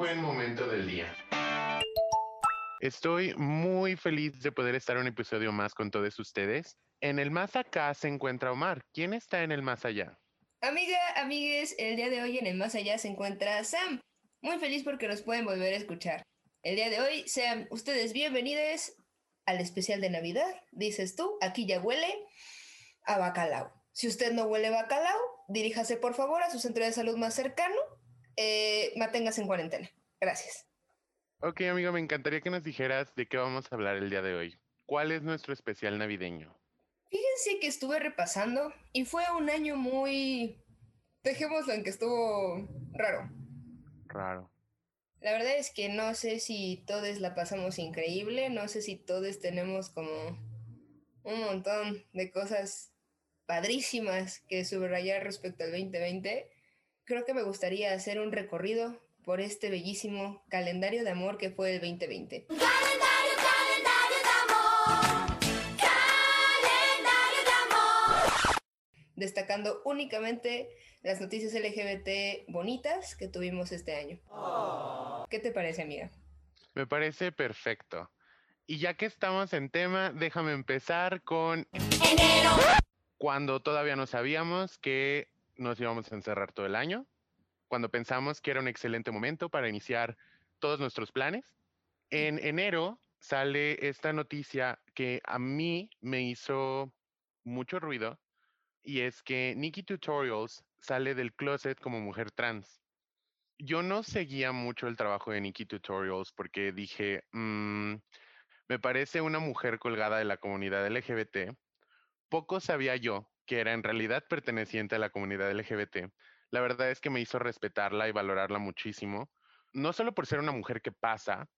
buen momento del día. Estoy muy feliz de poder estar un episodio más con todos ustedes. En el más acá se encuentra Omar. ¿Quién está en el más allá? Amiga, amigues, el día de hoy en el más allá se encuentra Sam. Muy feliz porque nos pueden volver a escuchar. El día de hoy sean ustedes bienvenidos al especial de Navidad. Dices tú, aquí ya huele a bacalao. Si usted no huele bacalao, diríjase por favor a su centro de salud más cercano. Eh, manténgase en cuarentena. Gracias. Ok, amigo, me encantaría que nos dijeras de qué vamos a hablar el día de hoy. ¿Cuál es nuestro especial navideño? Fíjense que estuve repasando y fue un año muy... Dejémoslo en que estuvo raro. Raro. La verdad es que no sé si todos la pasamos increíble, no sé si todos tenemos como un montón de cosas padrísimas que subrayar respecto al 2020. Creo que me gustaría hacer un recorrido por este bellísimo calendario de amor que fue el 2020. Calendario, calendario de amor. Calendario de amor. destacando únicamente las noticias LGBT bonitas que tuvimos este año. ¿Qué te parece, amiga? Me parece perfecto. Y ya que estamos en tema, déjame empezar con Enero. cuando todavía no sabíamos que nos íbamos a encerrar todo el año, cuando pensamos que era un excelente momento para iniciar todos nuestros planes. En enero sale esta noticia que a mí me hizo mucho ruido y es que Nikki Tutorials sale del closet como mujer trans. Yo no seguía mucho el trabajo de Nikki Tutorials porque dije, "Mm, me parece una mujer colgada de la comunidad LGBT. Poco sabía yo que era en realidad perteneciente a la comunidad LGBT. La verdad es que me hizo respetarla y valorarla muchísimo, no solo por ser una mujer que pasa,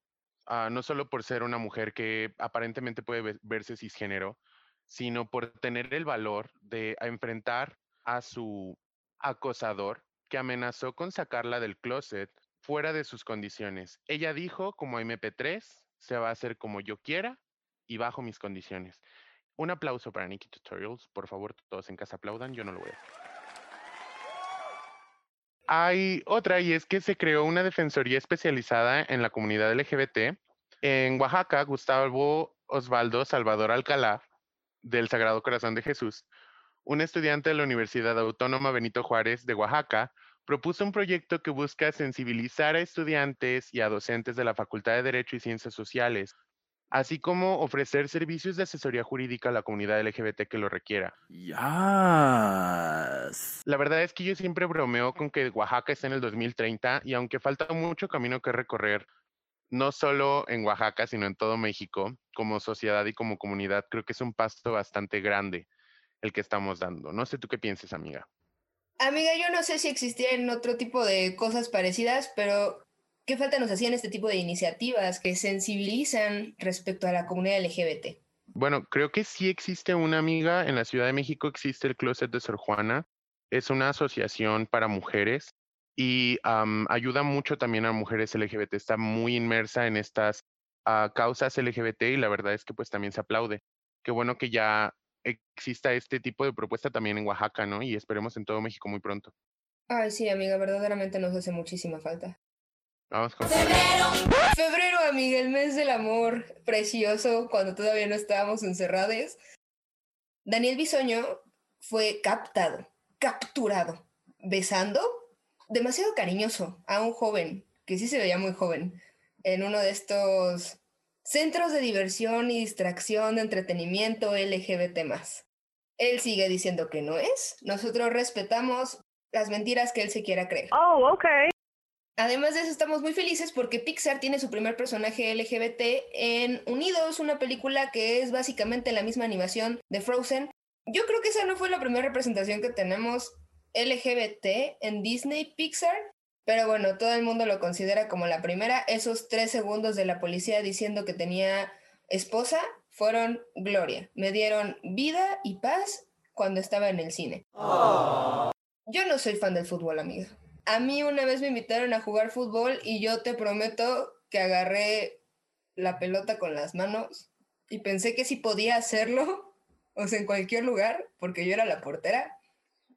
ah, no solo por ser una mujer que aparentemente puede ve- verse cisgénero, sino por tener el valor de enfrentar a su acosador que amenazó con sacarla del closet fuera de sus condiciones. Ella dijo, como MP3, se va a hacer como yo quiera y bajo mis condiciones. Un aplauso para Nikki Tutorials. Por favor, todos en casa aplaudan. Yo no lo voy a hacer. Hay otra y es que se creó una defensoría especializada en la comunidad LGBT. En Oaxaca, Gustavo Osvaldo Salvador Alcalá, del Sagrado Corazón de Jesús, un estudiante de la Universidad Autónoma Benito Juárez de Oaxaca, propuso un proyecto que busca sensibilizar a estudiantes y a docentes de la Facultad de Derecho y Ciencias Sociales, así como ofrecer servicios de asesoría jurídica a la comunidad LGBT que lo requiera. Yes. La verdad es que yo siempre bromeo con que Oaxaca está en el 2030 y aunque falta mucho camino que recorrer, no solo en Oaxaca, sino en todo México, como sociedad y como comunidad, creo que es un paso bastante grande el que estamos dando. No sé tú qué pienses, amiga. Amiga, yo no sé si existían otro tipo de cosas parecidas, pero ¿qué falta nos hacían este tipo de iniciativas que sensibilizan respecto a la comunidad LGBT? Bueno, creo que sí existe una amiga en la Ciudad de México, existe el Closet de Sor Juana. Es una asociación para mujeres y am, ayuda mucho también a mujeres LGBT. Está muy inmersa en estas ah, causas LGBT y la verdad es que pues también se aplaude. Qué bueno que ya exista este tipo de propuesta también en Oaxaca, ¿no? Y esperemos en todo México muy pronto. Ay, sí, amiga, verdaderamente nos hace muchísima falta. Vamos con... Febrero. Febrero, amiga, el mes del amor precioso, cuando todavía no estábamos encerrados. Daniel Bisoño fue captado, capturado, besando demasiado cariñoso a un joven, que sí se veía muy joven, en uno de estos centros de diversión y distracción de entretenimiento LGBT. Él sigue diciendo que no es. Nosotros respetamos las mentiras que él se quiera creer. Oh, okay. Además de eso, estamos muy felices porque Pixar tiene su primer personaje LGBT en Unidos, una película que es básicamente la misma animación de Frozen. Yo creo que esa no fue la primera representación que tenemos LGBT en Disney Pixar, pero bueno, todo el mundo lo considera como la primera. Esos tres segundos de la policía diciendo que tenía esposa fueron gloria. Me dieron vida y paz cuando estaba en el cine. Yo no soy fan del fútbol, amiga. A mí una vez me invitaron a jugar fútbol y yo te prometo que agarré la pelota con las manos y pensé que si podía hacerlo, o sea, en cualquier lugar, porque yo era la portera.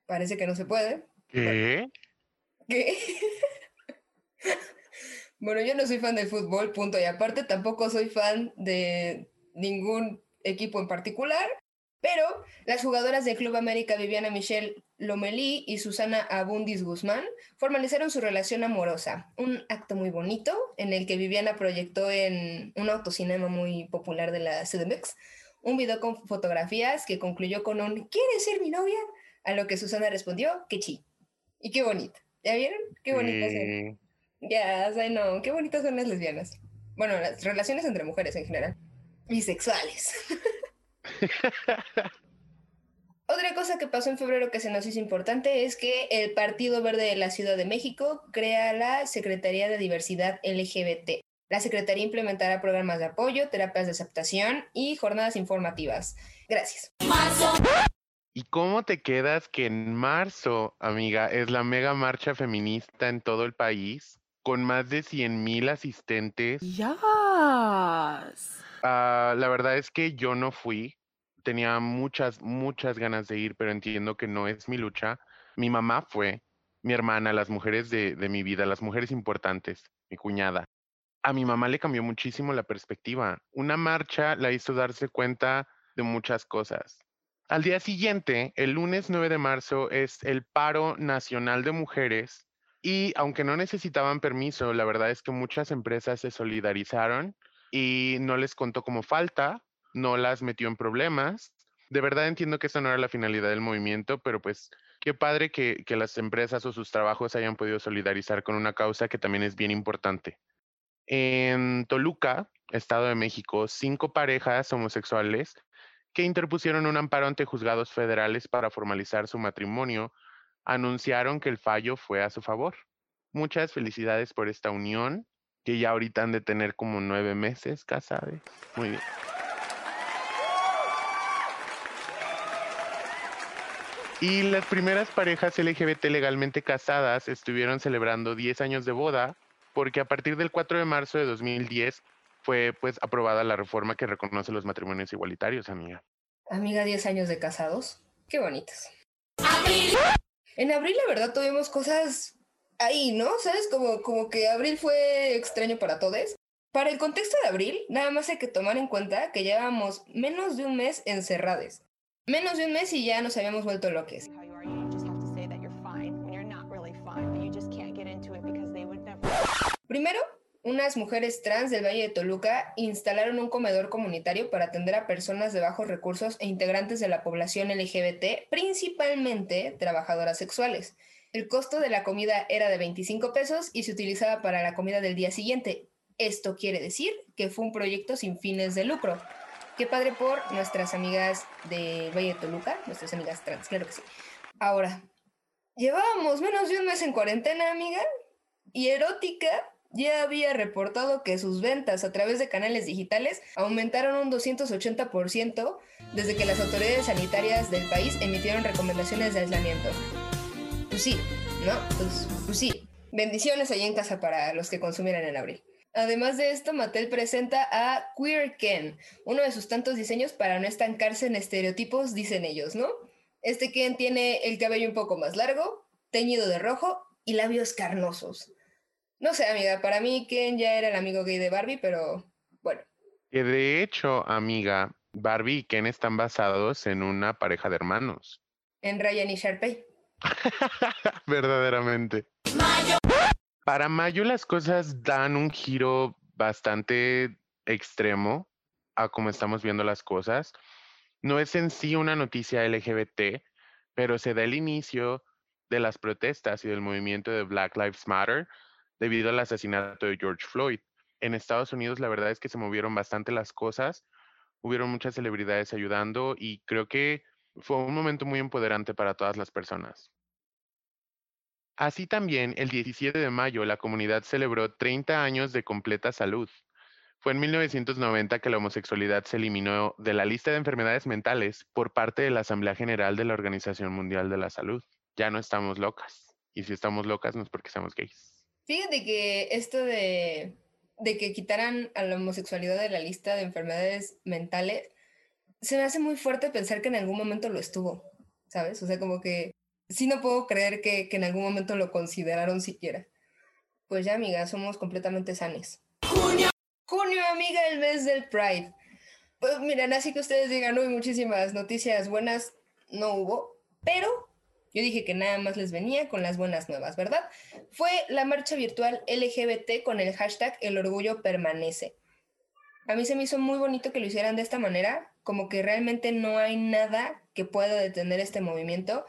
Parece que no se puede. ¿Qué? ¿Qué? Bueno, yo no soy fan del fútbol, punto. Y aparte tampoco soy fan de ningún equipo en particular. Pero las jugadoras del Club América Viviana Michelle Lomelí y Susana Abundis Guzmán formalizaron su relación amorosa. Un acto muy bonito en el que Viviana proyectó en un autocinema muy popular de la CDMX un video con fotografías que concluyó con un ¿Quieres ser mi novia? A lo que Susana respondió que sí. Y qué bonito. ¿Ya vieron? Qué bonito. Sí. Ya, I know. Qué bonitas son las lesbianas. Bueno, las relaciones entre mujeres en general. Bisexuales. Otra cosa que pasó en febrero que se nos hizo importante es que el Partido Verde de la Ciudad de México crea la Secretaría de Diversidad LGBT. La Secretaría implementará programas de apoyo, terapias de aceptación y jornadas informativas. Gracias. Marzo, ¿Y cómo te quedas que en marzo, amiga, es la mega marcha feminista en todo el país, con más de 100 mil asistentes? Yes. Ah, la verdad es que yo no fui. Tenía muchas, muchas ganas de ir, pero entiendo que no es mi lucha. Mi mamá fue, mi hermana, las mujeres de, de mi vida, las mujeres importantes, mi cuñada. A mi mamá le cambió muchísimo la perspectiva. Una marcha la hizo darse cuenta de muchas cosas. Al día siguiente, el lunes 9 de marzo, es el paro nacional de mujeres y aunque no necesitaban permiso, la verdad es que muchas empresas se solidarizaron y no les contó como falta, no las metió en problemas. De verdad entiendo que esa no era la finalidad del movimiento, pero pues qué padre que, que las empresas o sus trabajos hayan podido solidarizar con una causa que también es bien importante. En Toluca, Estado de México, cinco parejas homosexuales que interpusieron un amparo ante juzgados federales para formalizar su matrimonio, anunciaron que el fallo fue a su favor. Muchas felicidades por esta unión, que ya ahorita han de tener como nueve meses casados. Muy bien. Y las primeras parejas LGBT legalmente casadas estuvieron celebrando 10 años de boda, porque a partir del 4 de marzo de 2010 fue pues aprobada la reforma que reconoce los matrimonios igualitarios, amiga. Amiga, 10 años de casados. Qué bonitos. abril, En abril, la verdad, tuvimos cosas ahí, ¿no? ¿Sabes? Como, como que abril fue extraño para todos. Para el contexto de abril, nada más hay que tomar en cuenta que llevábamos menos de un mes encerrados. Menos de un mes y ya nos habíamos vuelto loques. Primero, unas mujeres trans del Valle de Toluca instalaron un comedor comunitario para atender a personas de bajos recursos e integrantes de la población LGBT, principalmente trabajadoras sexuales. El costo de la comida era de 25 pesos y se utilizaba para la comida del día siguiente. Esto quiere decir que fue un proyecto sin fines de lucro. Qué padre por nuestras amigas del Valle de Toluca, nuestras amigas trans, claro que sí. Ahora, llevábamos menos de un mes en cuarentena, amiga, y Erótica ya había reportado que sus ventas a través de canales digitales aumentaron un 280% desde que las autoridades sanitarias del país emitieron recomendaciones de aislamiento. Pues sí, ¿no? Pues, pues sí. Bendiciones allá en casa para los que consumieran en abril. Además de esto, Mattel presenta a Queer Ken, uno de sus tantos diseños para no estancarse en estereotipos, dicen ellos, ¿no? Este Ken tiene el cabello un poco más largo, teñido de rojo y labios carnosos. No sé, amiga, para mí Ken ya era el amigo gay de Barbie, pero bueno. Que de hecho, amiga, Barbie y Ken están basados en una pareja de hermanos. En Ryan y Sharpay. Verdaderamente. mayo, Para mayo las cosas dan un giro bastante extremo a cómo estamos viendo las cosas. No es en sí una noticia LGBT, pero se da el inicio de las protestas y del movimiento de Black Lives Matter debido al asesinato de George Floyd. En Estados Unidos la verdad es que se movieron bastante las cosas, hubieron muchas celebridades ayudando y creo que fue un momento muy empoderante para todas las personas. Así también, el 17 de mayo, la comunidad celebró 30 años de completa salud. Fue en 1990 que la homosexualidad se eliminó de la lista de enfermedades mentales por parte de la Asamblea General de la Organización Mundial de la Salud. Ya no estamos locas. Y si estamos locas no es porque seamos gays. Fíjate que esto de, de que quitaran a la homosexualidad de la lista de enfermedades mentales, se me hace muy fuerte pensar que en algún momento lo estuvo, ¿sabes? O sea, como que sí no puedo creer que, que en algún momento lo consideraron siquiera. Pues ya, amiga, somos completamente sanes. Junio. Junio, amiga, el mes del Pride. Pues miren, así que ustedes digan, uy, muchísimas noticias buenas no hubo, pero yo dije que nada más les venía con las buenas nuevas, ¿verdad? Fue la marcha virtual LGBT con el hashtag El Orgullo Permanece. A mí se me hizo muy bonito que lo hicieran de esta manera, como que realmente no hay nada que pueda detener este movimiento.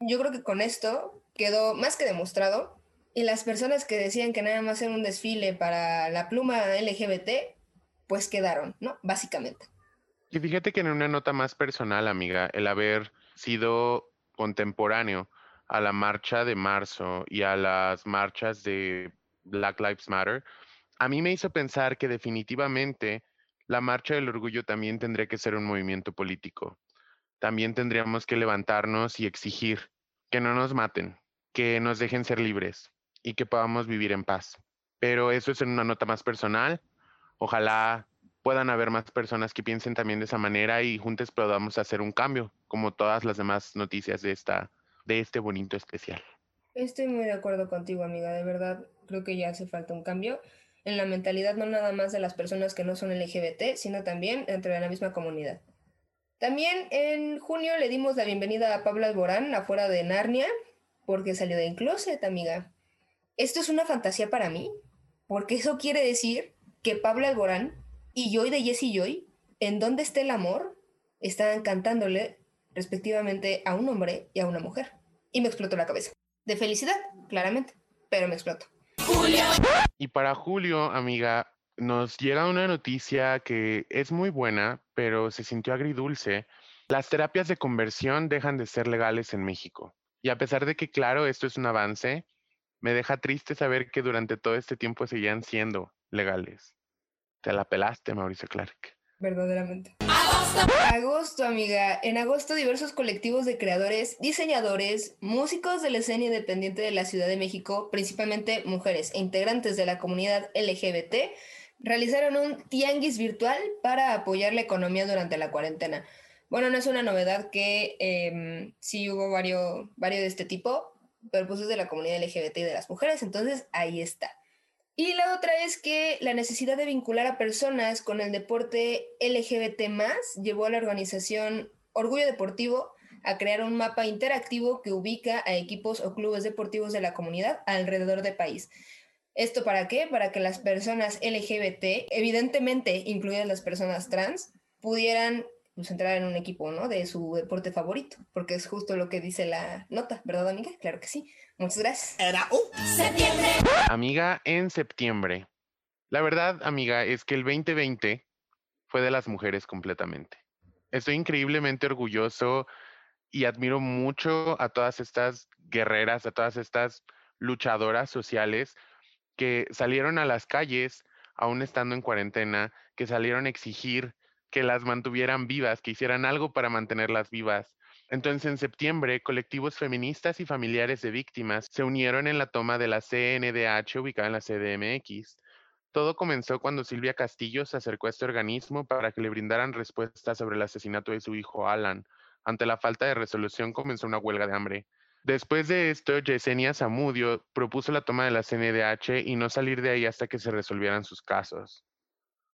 Yo creo que con esto quedó más que demostrado y las personas que decían que nada más era un desfile para la pluma LGBT, pues quedaron, ¿no? Básicamente. Y fíjate que en una nota más personal, amiga, el haber sido contemporáneo a la marcha de marzo y a las marchas de Black Lives Matter, a mí me hizo pensar que definitivamente la marcha del orgullo también tendría que ser un movimiento político. También tendríamos que levantarnos y exigir que no nos maten, que nos dejen ser libres y que podamos vivir en paz. Pero eso es en una nota más personal. Ojalá puedan haber más personas que piensen también de esa manera y juntos podamos hacer un cambio, como todas las demás noticias de, esta, de este bonito especial. Estoy muy de acuerdo contigo, amiga. De verdad, creo que ya hace falta un cambio en la mentalidad no nada más de las personas que no son LGBT, sino también entre la misma comunidad. También en junio le dimos la bienvenida a Pablo Alborán afuera de Narnia, porque salió de closet, amiga. Esto es una fantasía para mí, porque eso quiere decir que Pablo Alborán y Joy de Jesse Joy, en Dónde está el amor, estaban cantándole respectivamente a un hombre y a una mujer. Y me explotó la cabeza. De felicidad, claramente, pero me explotó. Y para Julio, amiga, nos llega una noticia que es muy buena, pero se sintió agridulce. Las terapias de conversión dejan de ser legales en México. Y a pesar de que, claro, esto es un avance, me deja triste saber que durante todo este tiempo seguían siendo legales. Te la pelaste, Mauricio Clark. Verdaderamente. Agosto, amiga. En agosto, diversos colectivos de creadores, diseñadores, músicos de la escena independiente de la Ciudad de México, principalmente mujeres e integrantes de la comunidad LGBT, realizaron un tianguis virtual para apoyar la economía durante la cuarentena. Bueno, no es una novedad que em, sí hubo varios, varios de este tipo, pero pues es de la comunidad LGBT y de las mujeres, entonces ahí está. Y la otra es que la necesidad de vincular a personas con el deporte LGBT llevó a la organización Orgullo Deportivo a crear un mapa interactivo que ubica a equipos o clubes deportivos de la comunidad alrededor del país. ¿Esto para qué? Para que las personas LGBT, evidentemente incluidas las personas trans, pudieran pues, entrar en un equipo ¿no? de su deporte favorito, porque es justo lo que dice la nota, ¿verdad, amiga? Claro que sí. Muchas gracias. Era septiembre. Amiga, en septiembre. La verdad, amiga, es que el 2020 fue de las mujeres completamente. Estoy increíblemente orgulloso y admiro mucho a todas estas guerreras, a todas estas luchadoras sociales que salieron a las calles, aún estando en cuarentena, que salieron a exigir que las mantuvieran vivas, que hicieran algo para mantenerlas vivas, entonces, en septiembre, colectivos feministas y familiares de víctimas se unieron en la toma de la CNDH ubicada en la CDMX. Todo comenzó cuando Silvia Castillo se acercó a este organismo para que le brindaran respuestas sobre el asesinato de su hijo Alan. Ante la falta de resolución comenzó una huelga de hambre. Después de esto, Yesenia Zamudio propuso la toma de la CNDH y no salir de ahí hasta que se resolvieran sus casos.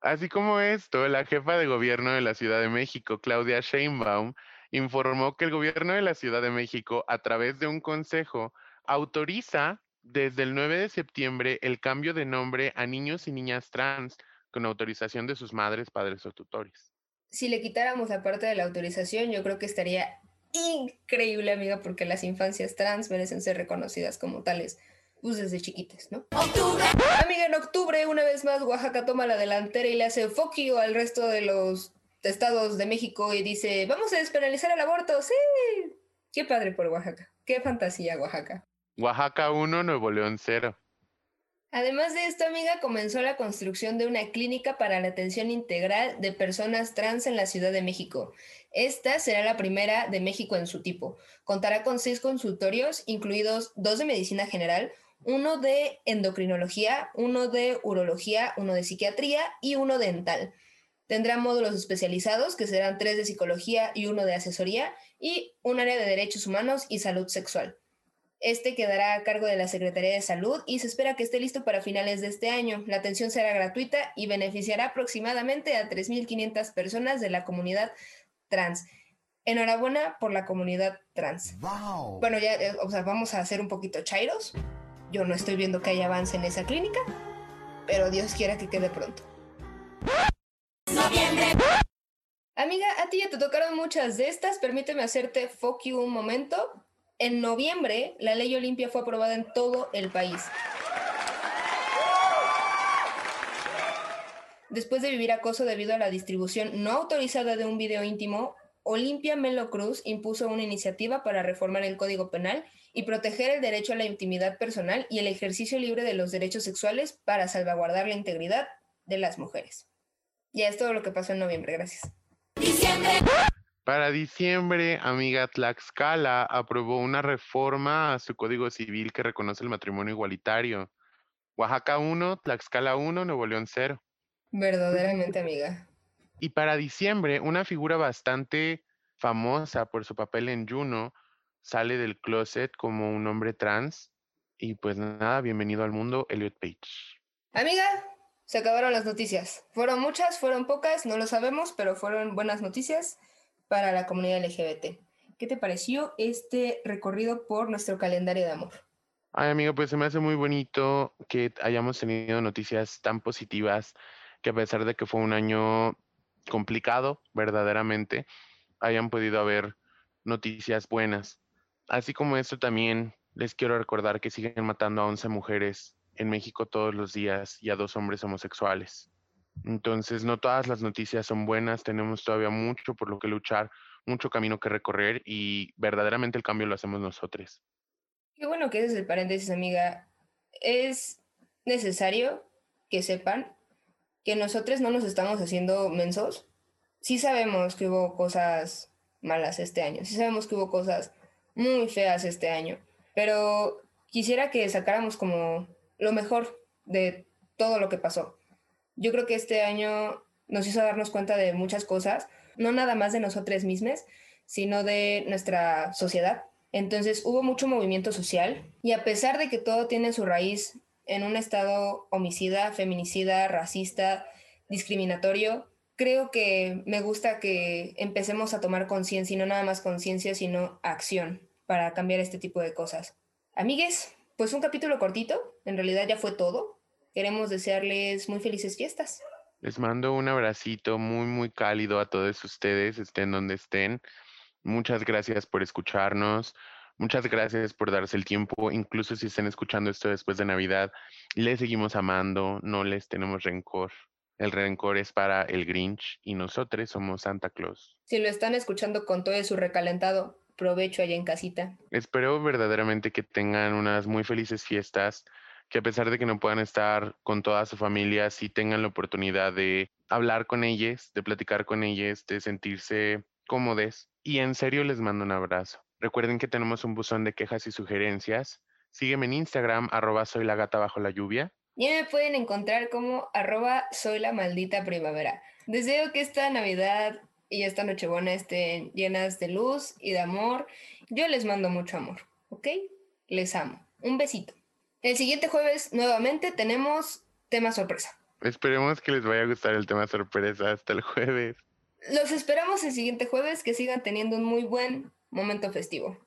Así como esto, la jefa de gobierno de la Ciudad de México, Claudia Sheinbaum, informó que el gobierno de la Ciudad de México, a través de un consejo, autoriza desde el 9 de septiembre el cambio de nombre a niños y niñas trans con autorización de sus madres, padres o tutores. Si le quitáramos la parte de la autorización, yo creo que estaría increíble, amiga, porque las infancias trans merecen ser reconocidas como tales pues desde chiquitas, ¿no? Octubre. Amiga, en octubre, una vez más, Oaxaca toma la delantera y le hace foquio al resto de los estados de México y dice, vamos a despenalizar el aborto. Sí, qué padre por Oaxaca. Qué fantasía, Oaxaca. Oaxaca 1, Nuevo León 0. Además de esto, amiga, comenzó la construcción de una clínica para la atención integral de personas trans en la Ciudad de México. Esta será la primera de México en su tipo. Contará con seis consultorios, incluidos dos de medicina general, uno de endocrinología, uno de urología, uno de psiquiatría y uno dental. Tendrá módulos especializados, que serán tres de psicología y uno de asesoría, y un área de derechos humanos y salud sexual. Este quedará a cargo de la Secretaría de Salud y se espera que esté listo para finales de este año. La atención será gratuita y beneficiará aproximadamente a 3.500 personas de la comunidad trans. Enhorabuena por la comunidad trans. Wow. Bueno, ya, eh, o sea, vamos a hacer un poquito chairos. Yo no estoy viendo que haya avance en esa clínica, pero Dios quiera que quede pronto. Noviembre, Amiga, a ti ya te tocaron muchas de estas. Permíteme hacerte fuck you un momento. En noviembre, la ley Olimpia fue aprobada en todo el país. Después de vivir acoso debido a la distribución no autorizada de un video íntimo, Olimpia Melo Cruz impuso una iniciativa para reformar el Código Penal y proteger el derecho a la intimidad personal y el ejercicio libre de los derechos sexuales para salvaguardar la integridad de las mujeres. Ya es todo lo que pasó en noviembre, gracias. diciembre, Para diciembre, amiga Tlaxcala aprobó una reforma a su código civil que reconoce el matrimonio igualitario. Oaxaca 1, Tlaxcala 1, Nuevo León 0. Verdaderamente, amiga. Y para diciembre, una figura bastante famosa por su papel en Juno sale del closet como un hombre trans. Y pues nada, bienvenido al mundo, Elliot Page. Amiga, se acabaron las noticias. Fueron muchas, fueron pocas, no lo sabemos, pero fueron buenas noticias para la comunidad LGBT. ¿Qué te pareció este recorrido por nuestro calendario de amor? Ay, amigo, pues se me hace muy bonito que hayamos tenido noticias tan positivas, que a pesar de que fue un año complicado, verdaderamente, hayan podido haber noticias buenas. Así como esto también les quiero recordar que siguen matando a 11 mujeres en México todos los días y a dos hombres homosexuales. Entonces, no todas las noticias son buenas, tenemos todavía mucho por lo que luchar, mucho camino que recorrer y verdaderamente el cambio lo hacemos nosotros. Qué bueno que haces el paréntesis, amiga. Es necesario que sepan que nosotros no nos estamos haciendo mensos. Sí sabemos que hubo cosas malas este año, sí sabemos que hubo cosas muy feas este año, pero quisiera que sacáramos como lo mejor de todo lo que pasó. Yo creo que este año nos hizo darnos cuenta de muchas cosas, no nada más de nosotros mismos, sino de nuestra sociedad. Entonces hubo mucho movimiento social y a pesar de que todo tiene su raíz en un estado homicida, feminicida, racista, discriminatorio, creo que me gusta que empecemos a tomar conciencia y no nada más conciencia, sino acción para cambiar este tipo de cosas. Amigues, pues un capítulo cortito, en realidad ya fue todo. Queremos desearles muy felices fiestas. Les mando un abracito muy, muy cálido a todos ustedes, estén donde estén. Muchas gracias por escucharnos. Muchas gracias por darse el tiempo, incluso si están escuchando esto después de Navidad. Les seguimos amando, no les tenemos rencor. El rencor es para el Grinch y nosotros somos Santa Claus. Si lo están escuchando con todo su recalentado, provecho allá en casita. Espero verdaderamente que tengan unas muy felices fiestas, que a pesar de que no puedan estar con toda su familia, sí tengan la oportunidad de hablar con ellos, de platicar con ellos, de sentirse cómodos. Y en serio les mando un abrazo. Recuerden que tenemos un buzón de quejas y sugerencias. Sígueme en Instagram, arroba soy la gata bajo la lluvia. Y me pueden encontrar como arroba soy la maldita primavera. Deseo que esta Navidad y esta Nochebuena estén llenas de luz y de amor. Yo les mando mucho amor, ¿ok? Les amo. Un besito. El siguiente jueves nuevamente tenemos tema sorpresa. Esperemos que les vaya a gustar el tema sorpresa hasta el jueves. Los esperamos el siguiente jueves, que sigan teniendo un muy buen momento festivo.